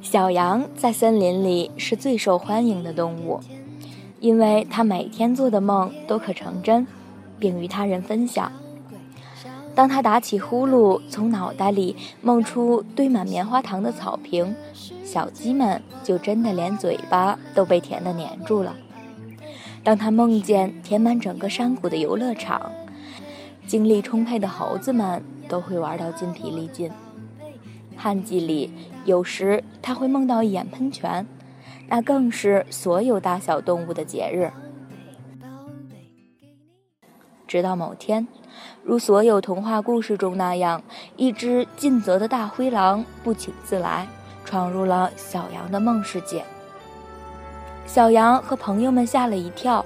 小羊在森林里是最受欢迎的动物，因为它每天做的梦都可成真，并与他人分享。当他打起呼噜，从脑袋里梦出堆满棉花糖的草坪，小鸡们就真的连嘴巴都被甜的粘住了。当他梦见填满整个山谷的游乐场，精力充沛的猴子们都会玩到筋疲力尽。旱季里，有时他会梦到一眼喷泉，那更是所有大小动物的节日。直到某天，如所有童话故事中那样，一只尽责的大灰狼不请自来，闯入了小羊的梦世界。小羊和朋友们吓了一跳，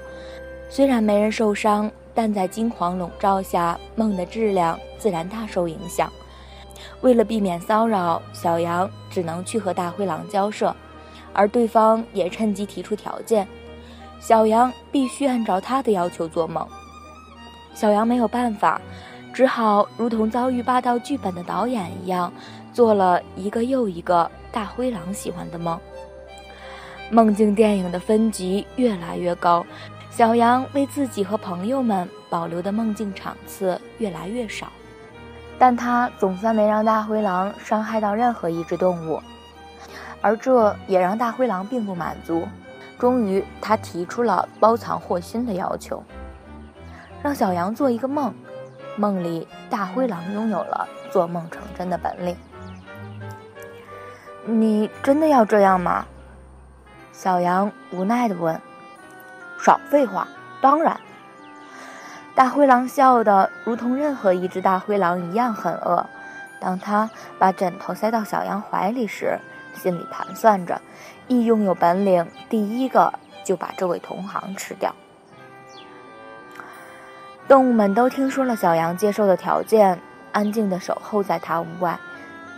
虽然没人受伤，但在惊慌笼罩下，梦的质量自然大受影响。为了避免骚扰，小羊只能去和大灰狼交涉，而对方也趁机提出条件：小羊必须按照他的要求做梦。小羊没有办法，只好如同遭遇霸道剧本的导演一样，做了一个又一个大灰狼喜欢的梦。梦境电影的分级越来越高，小羊为自己和朋友们保留的梦境场次越来越少，但他总算没让大灰狼伤害到任何一只动物，而这也让大灰狼并不满足。终于，他提出了包藏祸心的要求。让小羊做一个梦，梦里大灰狼拥有了做梦成真的本领。你真的要这样吗？小羊无奈地问。少废话，当然。大灰狼笑得如同任何一只大灰狼一样狠恶。当他把枕头塞到小羊怀里时，心里盘算着：一拥有本领，第一个就把这位同行吃掉。动物们都听说了小羊接受的条件，安静地守候在他屋外。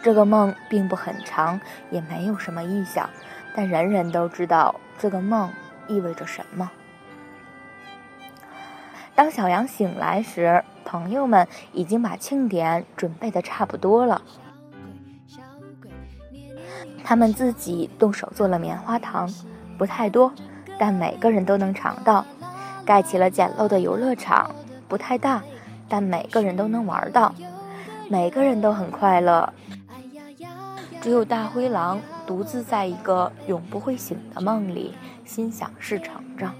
这个梦并不很长，也没有什么异象，但人人都知道这个梦意味着什么。当小羊醒来时，朋友们已经把庆典准备的差不多了。他们自己动手做了棉花糖，不太多，但每个人都能尝到。盖起了简陋的游乐场。不太大，但每个人都能玩到，每个人都很快乐。只有大灰狼独自在一个永不会醒的梦里，心想事成着。